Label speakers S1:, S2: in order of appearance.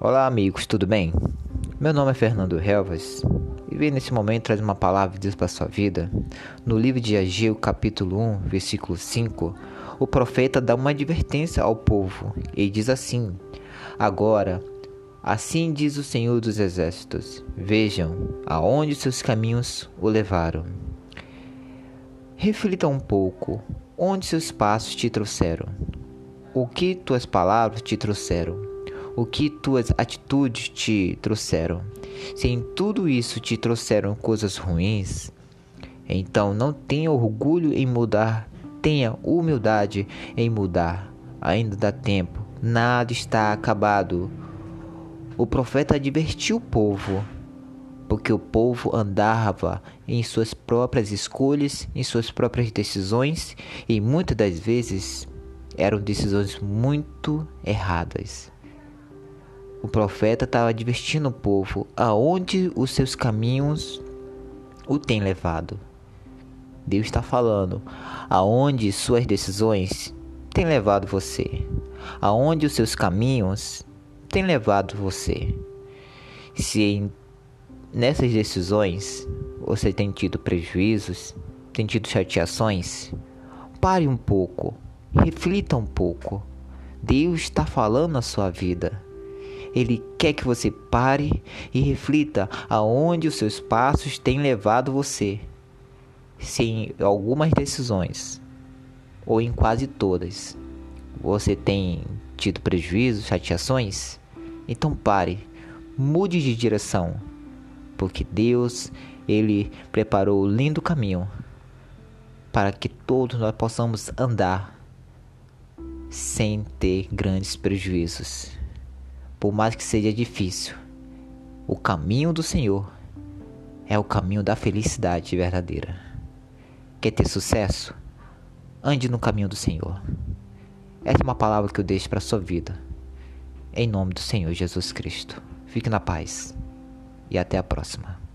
S1: Olá, amigos, tudo bem? Meu nome é Fernando Helvas e venho nesse momento trazer uma palavra de Deus para sua vida. No livro de Ageu, capítulo 1, versículo 5, o profeta dá uma advertência ao povo e diz assim: Agora, assim diz o Senhor dos Exércitos: Vejam aonde seus caminhos o levaram. Reflita um pouco onde seus passos te trouxeram. O que tuas palavras te trouxeram? O que tuas atitudes te trouxeram? Se em tudo isso te trouxeram coisas ruins, então não tenha orgulho em mudar, tenha humildade em mudar. Ainda dá tempo, nada está acabado. O profeta advertiu o povo, porque o povo andava em suas próprias escolhas, em suas próprias decisões e muitas das vezes eram decisões muito erradas. O profeta estava advertindo o povo aonde os seus caminhos o têm levado. Deus está falando aonde suas decisões têm levado você, aonde os seus caminhos têm levado você. Se em, nessas decisões você tem tido prejuízos, tem tido chateações, pare um pouco Reflita um pouco. Deus está falando na sua vida. Ele quer que você pare e reflita aonde os seus passos têm levado você. Se em algumas decisões, ou em quase todas, você tem tido prejuízos, chateações, então pare, mude de direção, porque Deus, ele preparou o lindo caminho para que todos nós possamos andar sem ter grandes prejuízos. Por mais que seja difícil, o caminho do Senhor é o caminho da felicidade verdadeira. Quer ter sucesso? Ande no caminho do Senhor. Essa é uma palavra que eu deixo para a sua vida. Em nome do Senhor Jesus Cristo. Fique na paz e até a próxima.